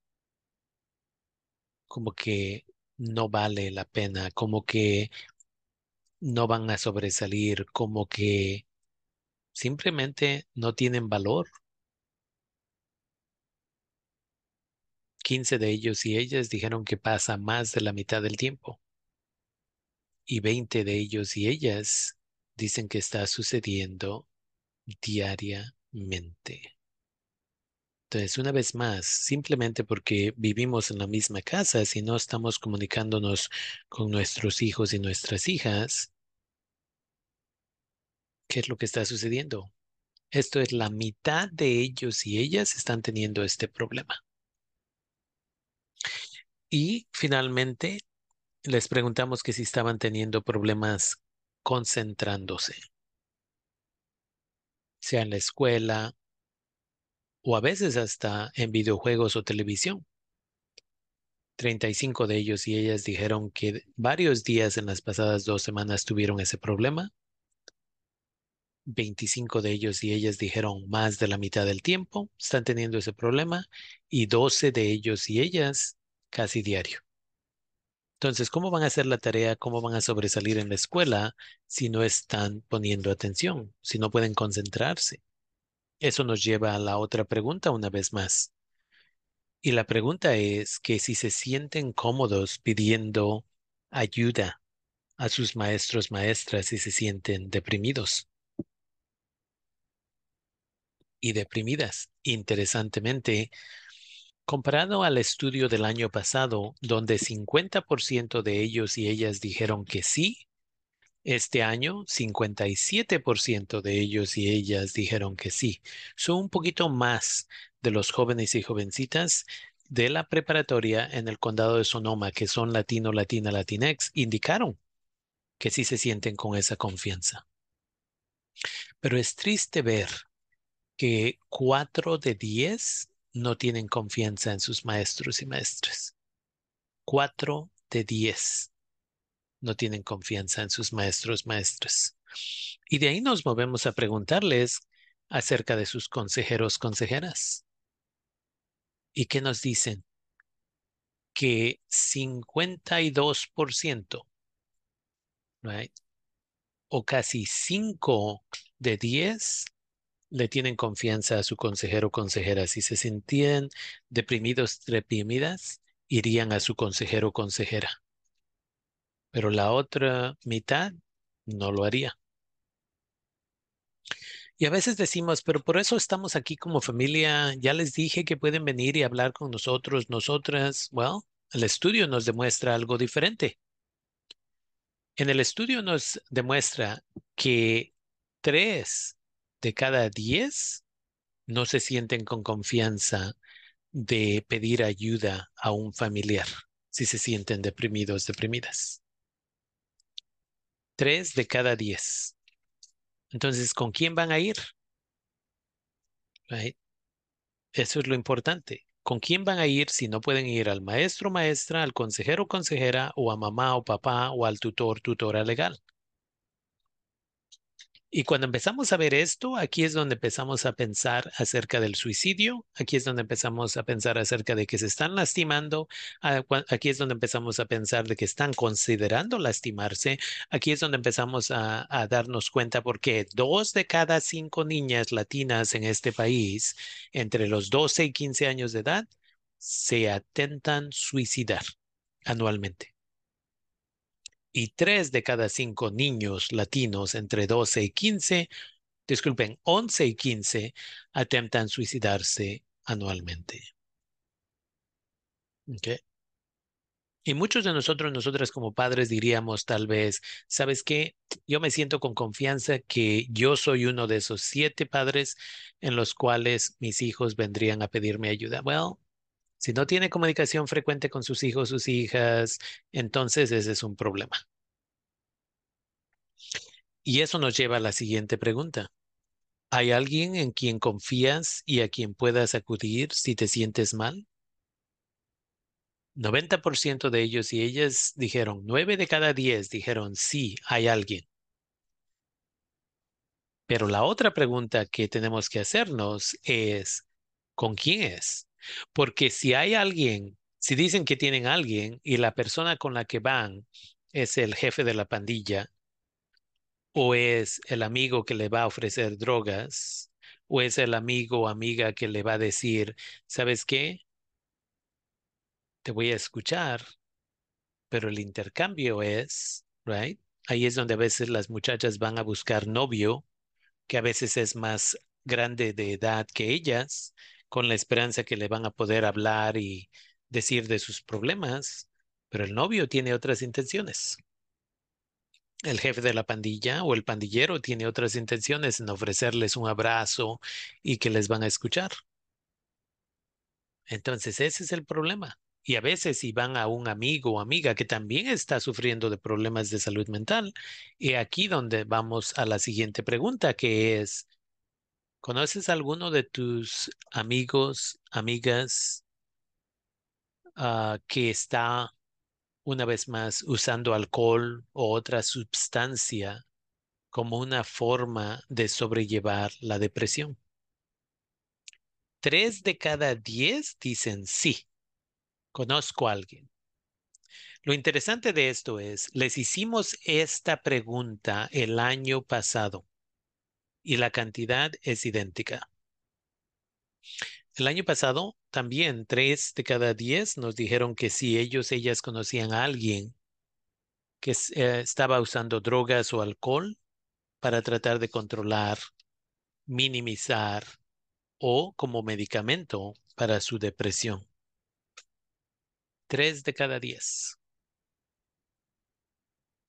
Como que no vale la pena, como que no van a sobresalir, como que simplemente no tienen valor. 15 de ellos y ellas dijeron que pasa más de la mitad del tiempo. Y 20 de ellos y ellas dicen que está sucediendo diariamente. Entonces, una vez más, simplemente porque vivimos en la misma casa, si no estamos comunicándonos con nuestros hijos y nuestras hijas, ¿qué es lo que está sucediendo? Esto es la mitad de ellos y ellas están teniendo este problema. Y finalmente, les preguntamos que si estaban teniendo problemas concentrándose, sea en la escuela o a veces hasta en videojuegos o televisión. 35 de ellos y ellas dijeron que varios días en las pasadas dos semanas tuvieron ese problema. 25 de ellos y ellas dijeron más de la mitad del tiempo están teniendo ese problema y 12 de ellos y ellas casi diario. Entonces, ¿cómo van a hacer la tarea? ¿Cómo van a sobresalir en la escuela si no están poniendo atención, si no pueden concentrarse? Eso nos lleva a la otra pregunta una vez más. Y la pregunta es que si se sienten cómodos pidiendo ayuda a sus maestros, maestras, y se sienten deprimidos y deprimidas. Interesantemente, comparado al estudio del año pasado, donde 50% de ellos y ellas dijeron que sí, este año, 57% de ellos y ellas dijeron que sí. Son un poquito más de los jóvenes y jovencitas de la preparatoria en el condado de Sonoma, que son latino, latina, latinex, indicaron que sí se sienten con esa confianza. Pero es triste ver que cuatro de diez no tienen confianza en sus maestros y maestras. Cuatro de diez no tienen confianza en sus maestros, maestras. Y de ahí nos movemos a preguntarles acerca de sus consejeros, consejeras. ¿Y qué nos dicen? Que 52%, right? o casi 5 de 10 le tienen confianza a su consejero o consejera. Si se sentían deprimidos, deprimidas, irían a su consejero o consejera. Pero la otra mitad no lo haría. Y a veces decimos, pero por eso estamos aquí como familia. Ya les dije que pueden venir y hablar con nosotros, nosotras. Well, el estudio nos demuestra algo diferente. En el estudio nos demuestra que tres de cada diez no se sienten con confianza de pedir ayuda a un familiar si se sienten deprimidos, deprimidas. Tres de cada diez. Entonces, ¿con quién van a ir? Eso es lo importante. ¿Con quién van a ir si no pueden ir al maestro, maestra, al consejero, consejera o a mamá o papá o al tutor, tutora legal? Y cuando empezamos a ver esto, aquí es donde empezamos a pensar acerca del suicidio, aquí es donde empezamos a pensar acerca de que se están lastimando, ah, aquí es donde empezamos a pensar de que están considerando lastimarse, aquí es donde empezamos a, darnos cuenta porque dos de cada cinco niñas latinas en este país, entre los 12 y 15 años de edad, se atentan suicidar anualmente y tres de cada cinco niños latinos entre 12 y 15, disculpen, 11 y 15, atentan suicidarse anualmente. Okay. Y muchos de nosotros, nosotras como padres diríamos tal vez, ¿sabes qué? Yo me siento con confianza que yo soy uno de esos siete padres en los cuales mis hijos vendrían a pedirme ayuda. Well, si no tiene comunicación frecuente con sus hijos, sus hijas, entonces ese es un problema. Y eso nos lleva a la siguiente pregunta. ¿Hay alguien en quien confías y a quien puedas acudir si te sientes mal? 90% de ellos y ellas dijeron, 9 de cada 10 dijeron, sí, hay alguien. Pero la otra pregunta que tenemos que hacernos es, ¿con quién es? Porque si hay alguien, si dicen que tienen alguien y la persona con la que van es el jefe de la pandilla, o es el amigo que le va a ofrecer drogas, o es el amigo o amiga que le va a decir, ¿sabes qué? Te voy a escuchar, pero el intercambio es, right? Ahí es donde a veces las muchachas van a buscar novio, que a veces es más grande de edad que ellas, con la esperanza que le van a poder hablar y decir de sus problemas, pero el novio tiene otras intenciones. El jefe de la pandilla o el pandillero tiene otras intenciones en ofrecerles un abrazo y que les van a escuchar. Entonces ese es el problema. Y a veces si van a un amigo o amiga que también está sufriendo de problemas de salud mental, y aquí donde vamos a la siguiente pregunta, que es, ¿Conoces alguno de tus amigos, amigas ah, que está una vez más usando alcohol o otra sustancia como una forma de sobrellevar la depresión? Tres de cada diez dicen sí, conozco a alguien. Lo interesante de esto es, les hicimos esta pregunta el año pasado y la cantidad es idéntica. El año pasado también tres de cada diez nos dijeron que si ellos, ellas conocían a alguien que eh, estaba usando drogas o alcohol para tratar de controlar, minimizar o como medicamento para su depresión. Tres de cada diez.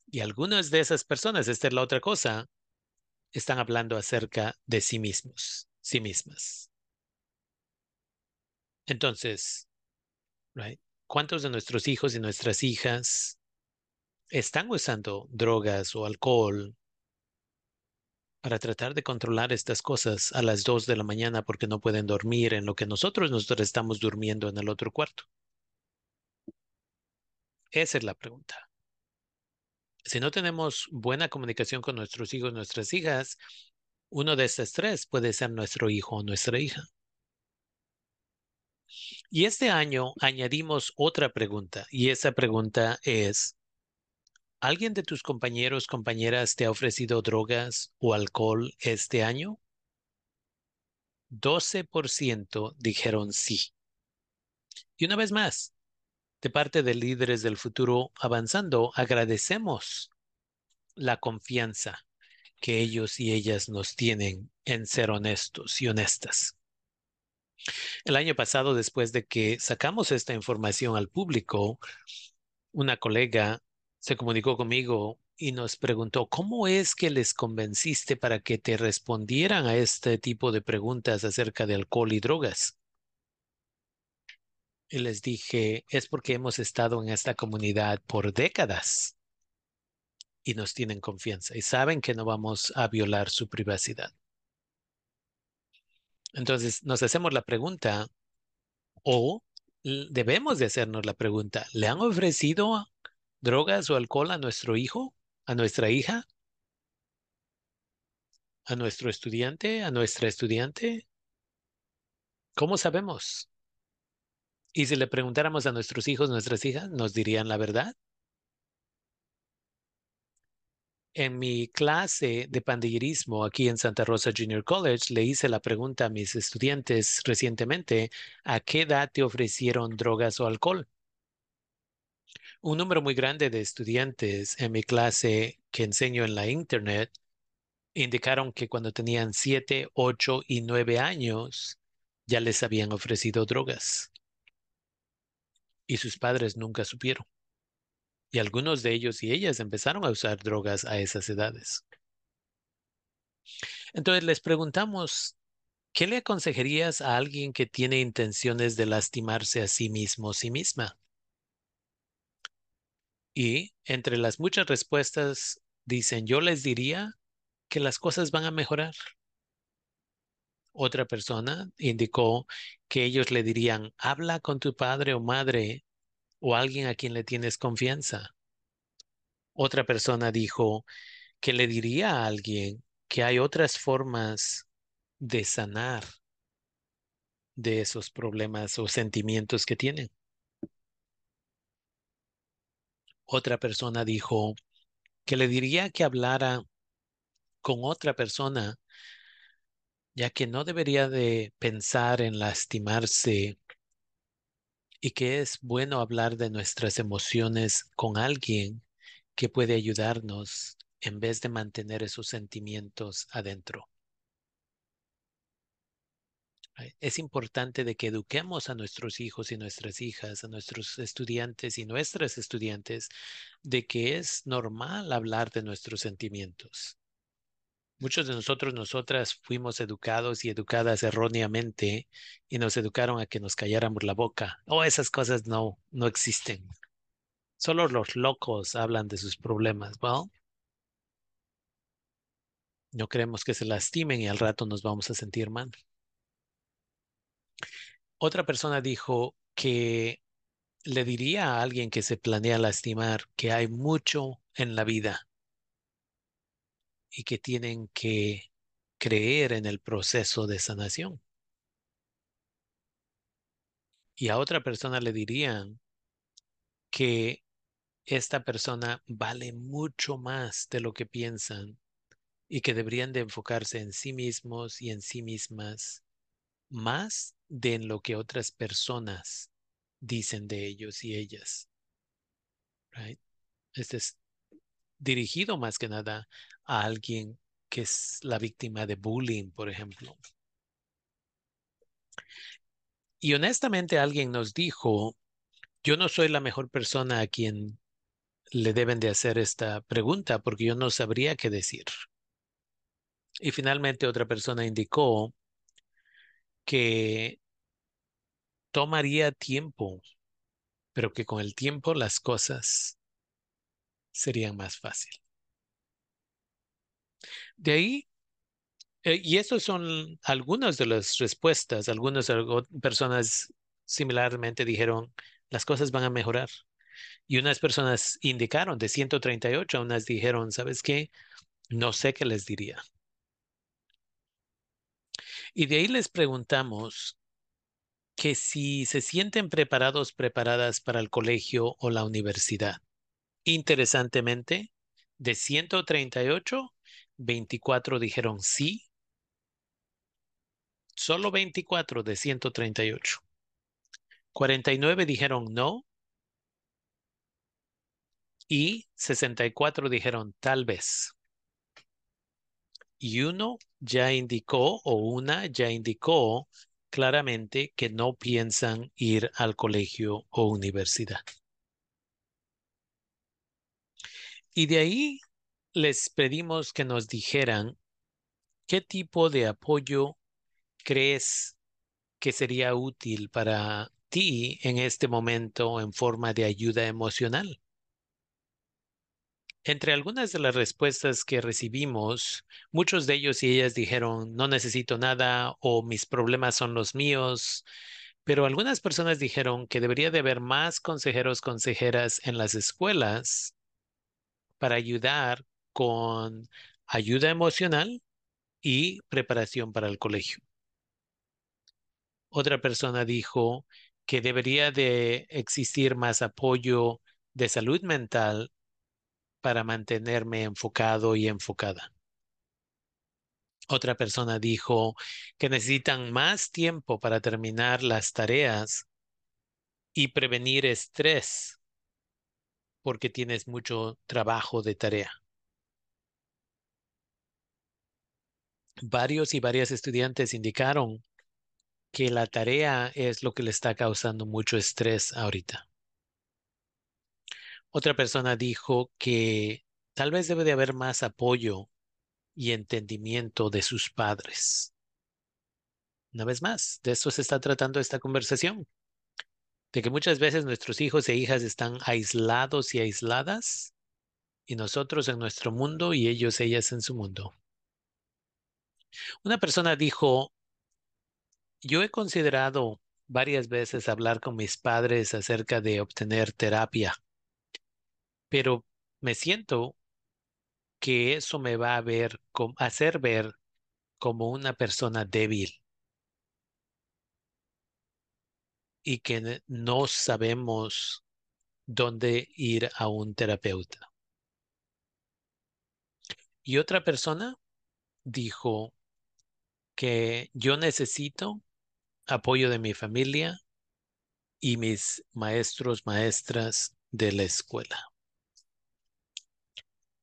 Y algunas de esas personas, esta es la otra cosa, están hablando acerca de sí mismos, sí mismas. Entonces, ¿cuántos de nuestros hijos y nuestras hijas están usando drogas o alcohol para tratar de controlar estas cosas a las dos de la mañana porque no pueden dormir en lo que nosotros nosotros estamos durmiendo en el otro cuarto? Esa es la pregunta si no tenemos buena comunicación con nuestros hijos, nuestras hijas, uno de estos tres puede ser nuestro hijo o nuestra hija. Y este año añadimos otra pregunta y esa pregunta es, ¿Alguien de tus compañeros, compañeras te ha ofrecido drogas o alcohol este año? 12% dijeron sí. Y una vez más, de parte de líderes del futuro avanzando, agradecemos la confianza que ellos y ellas nos tienen en ser honestos y honestas. El año pasado, después de que sacamos esta información al público, una colega se comunicó conmigo y nos preguntó, ¿cómo es que les convenciste para que te respondieran a este tipo de preguntas acerca de alcohol y drogas? Y les dije, es porque hemos estado en esta comunidad por décadas y nos tienen confianza y saben que no vamos a violar su privacidad. Entonces nos hacemos la pregunta o debemos de hacernos la pregunta, ¿le han ofrecido drogas o alcohol a nuestro hijo, a nuestra hija, a nuestro estudiante, a nuestra estudiante? ¿Cómo sabemos? Y si le preguntáramos a nuestros hijos, nuestras hijas, ¿nos dirían la verdad? En mi clase de pandillerismo aquí en Santa Rosa Junior College, le hice la pregunta a mis estudiantes recientemente, ¿a qué edad te ofrecieron drogas o alcohol? Un número muy grande de estudiantes en mi clase que enseño en la internet indicaron que cuando tenían 7, 8 y 9 años ya les habían ofrecido drogas. Y sus padres nunca supieron. Y algunos de ellos y ellas empezaron a usar drogas a esas edades. Entonces les preguntamos, ¿qué le aconsejarías a alguien que tiene intenciones de lastimarse a sí mismo o sí misma? Y entre las muchas respuestas dicen, yo les diría que las cosas van a mejorar. Otra persona indicó que ellos le dirían, habla con tu padre o madre o alguien a quien le tienes confianza. Otra persona dijo que le diría a alguien que hay otras formas de sanar de esos problemas o sentimientos que tienen. Otra persona dijo que le diría que hablara con otra persona, ya que no debería de pensar en lastimarse y que es bueno hablar de nuestras emociones con alguien que puede ayudarnos en vez de mantener esos sentimientos adentro. Es importante de que eduquemos a nuestros hijos y nuestras hijas, a nuestros estudiantes y nuestras estudiantes, de que es normal hablar de nuestros sentimientos. Muchos de nosotros, nosotras fuimos educados y educadas erróneamente y nos educaron a que nos calláramos la boca. Oh, esas cosas no, no existen. Solo los locos hablan de sus problemas. Well, no queremos que se lastimen y al rato nos vamos a sentir mal. Otra persona dijo que le diría a alguien que se planea lastimar que hay mucho en la vida y que tienen que creer en el proceso de sanación. Y a otra persona le dirían que esta persona vale mucho más de lo que piensan y que deberían de enfocarse en sí mismos y en sí mismas más de en lo que otras personas dicen de ellos y ellas. Este es dirigido más que nada a alguien que es la víctima de bullying, por ejemplo. Y honestamente alguien nos dijo, yo no soy la mejor persona a quien le deben de hacer esta pregunta porque yo no sabría qué decir. Y finalmente otra persona indicó que tomaría tiempo, pero que con el tiempo las cosas serían más fáciles. De ahí, eh, y estas son algunas de las respuestas. Algunas personas similarmente dijeron, las cosas van a mejorar. Y unas personas indicaron de 138, unas dijeron, ¿sabes qué? No sé qué les diría. Y de ahí les preguntamos que si se sienten preparados, preparadas para el colegio o la universidad. Interesantemente, de 138, 24 dijeron sí. Solo 24 de 138. 49 dijeron no. Y 64 dijeron tal vez. Y uno ya indicó o una ya indicó claramente que no piensan ir al colegio o universidad. Y de ahí les pedimos que nos dijeran qué tipo de apoyo crees que sería útil para ti en este momento en forma de ayuda emocional. Entre algunas de las respuestas que recibimos, muchos de ellos y ellas dijeron, no necesito nada o mis problemas son los míos, pero algunas personas dijeron que debería de haber más consejeros, consejeras en las escuelas para ayudar con ayuda emocional y preparación para el colegio. Otra persona dijo que debería de existir más apoyo de salud mental para mantenerme enfocado y enfocada. Otra persona dijo que necesitan más tiempo para terminar las tareas y prevenir estrés porque tienes mucho trabajo de tarea. Varios y varias estudiantes indicaron que la tarea es lo que le está causando mucho estrés ahorita. Otra persona dijo que tal vez debe de haber más apoyo y entendimiento de sus padres. Una vez más, de esto se está tratando esta conversación, de que muchas veces nuestros hijos e hijas están aislados y aisladas y nosotros en nuestro mundo y ellos, ellas en su mundo. Una persona dijo, yo he considerado varias veces hablar con mis padres acerca de obtener terapia pero me siento que eso me va a ver, hacer ver como una persona débil y que no sabemos dónde ir a un terapeuta. Y otra persona dijo que yo necesito apoyo de mi familia y mis maestros, maestras de la escuela.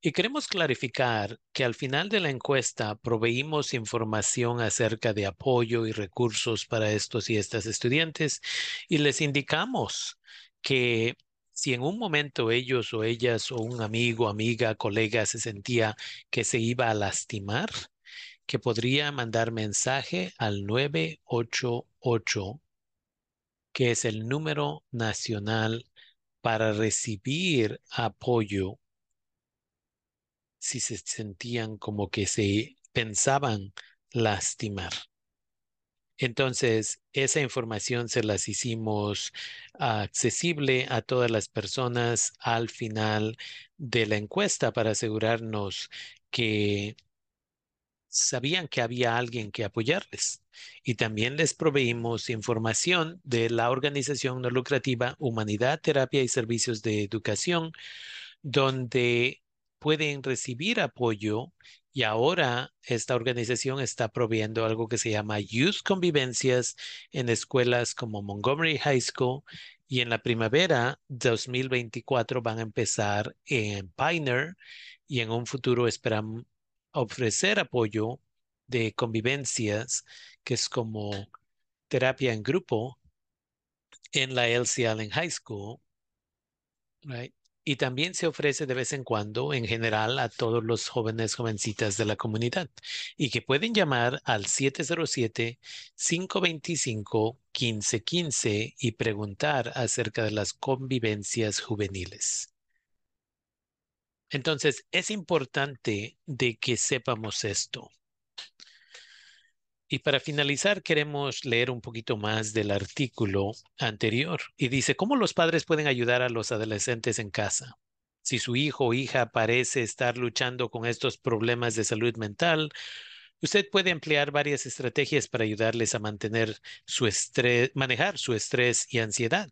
Y queremos clarificar que al final de la encuesta proveímos información acerca de apoyo y recursos para estos y estas estudiantes y les indicamos que si en un momento ellos o ellas o un amigo, amiga, colega se sentía que se iba a lastimar, que podría mandar mensaje al 988, que es el número nacional para recibir apoyo si se sentían como que se pensaban lastimar. Entonces, esa información se las hicimos accesible a todas las personas al final de la encuesta para asegurarnos que sabían que había alguien que apoyarles. Y también les proveímos información de la organización no lucrativa Humanidad, Terapia y Servicios de Educación, donde pueden recibir apoyo y ahora esta organización está proveyendo algo que se llama Youth Convivencias en escuelas como Montgomery High School y en la primavera 2024 van a empezar en Pioneer y en un futuro esperan ofrecer apoyo de convivencias que es como terapia en grupo en la Elsie Allen High School. Y también se ofrece de vez en cuando, en general, a todos los jóvenes, jovencitas de la comunidad y que pueden llamar al 707-525-1515 y preguntar acerca de las convivencias juveniles. Entonces, es importante de que sepamos esto. Y para finalizar, queremos leer un poquito más del artículo anterior. Y dice, ¿cómo los padres pueden ayudar a los adolescentes en casa? Si su hijo o hija parece estar luchando con estos problemas de salud mental, usted puede emplear varias estrategias para ayudarles a mantener su estrés, manejar su estrés y ansiedad.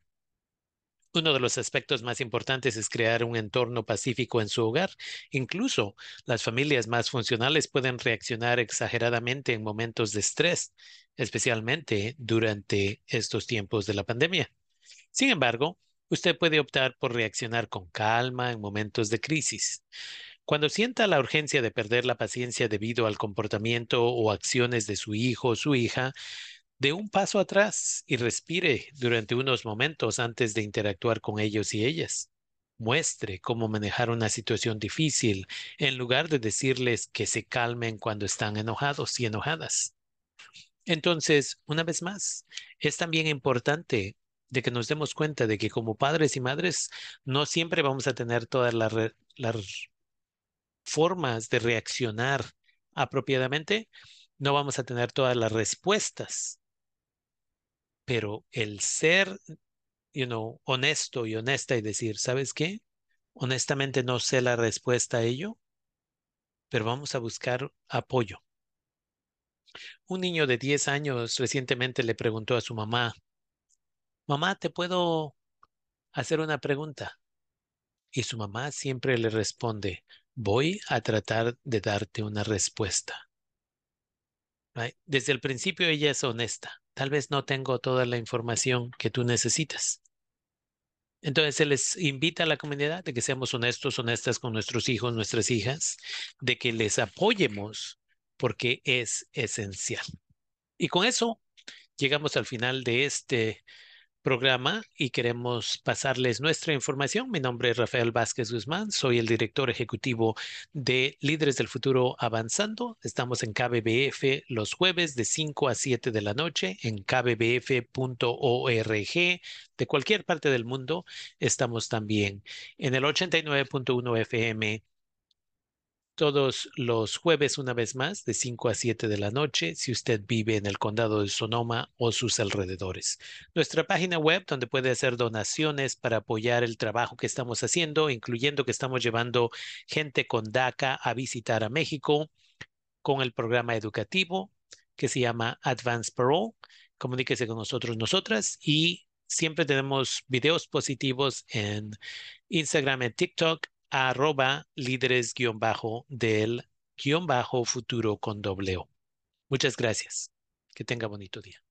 Uno de los aspectos más importantes es crear un entorno pacífico en su hogar. Incluso las familias más funcionales pueden reaccionar exageradamente en momentos de estrés, especialmente durante estos tiempos de la pandemia. Sin embargo, usted puede optar por reaccionar con calma en momentos de crisis. Cuando sienta la urgencia de perder la paciencia debido al comportamiento o acciones de su hijo o su hija, de un paso atrás y respire durante unos momentos antes de interactuar con ellos y ellas. Muestre cómo manejar una situación difícil en lugar de decirles que se calmen cuando están enojados y enojadas. Entonces, una vez más, es también importante de que nos demos cuenta de que como padres y madres no siempre vamos a tener todas las, las formas de reaccionar apropiadamente, no vamos a tener todas las respuestas pero el ser, you know, honesto y honesta y decir, ¿sabes qué? Honestamente no sé la respuesta a ello, pero vamos a buscar apoyo. Un niño de 10 años recientemente le preguntó a su mamá, mamá, ¿te puedo hacer una pregunta? Y su mamá siempre le responde, voy a tratar de darte una respuesta. Desde el principio ella es honesta. Tal vez no tengo toda la información que tú necesitas. Entonces se les invita a la comunidad de que seamos honestos, honestas con nuestros hijos, nuestras hijas, de que les apoyemos porque es esencial. Y con eso llegamos al final de este programa y queremos pasarles nuestra información. Mi nombre es Rafael Vázquez Guzmán, soy el director ejecutivo de Líderes del Futuro Avanzando. Estamos en KBBF los jueves de 5 a 7 de la noche en kbbf.org de cualquier parte del mundo. Estamos también en el 89.1 FM todos los jueves una vez más de 5 a 7 de la noche si usted vive en el condado de Sonoma o sus alrededores. Nuestra página web donde puede hacer donaciones para apoyar el trabajo que estamos haciendo, incluyendo que estamos llevando gente con DACA a visitar a México con el programa educativo que se llama Advanced Parole. Comuníquese con nosotros, nosotras y siempre tenemos videos positivos en Instagram y TikTok arroba líderes guion bajo del guion bajo futuro con doble. Muchas gracias. Que tenga bonito día.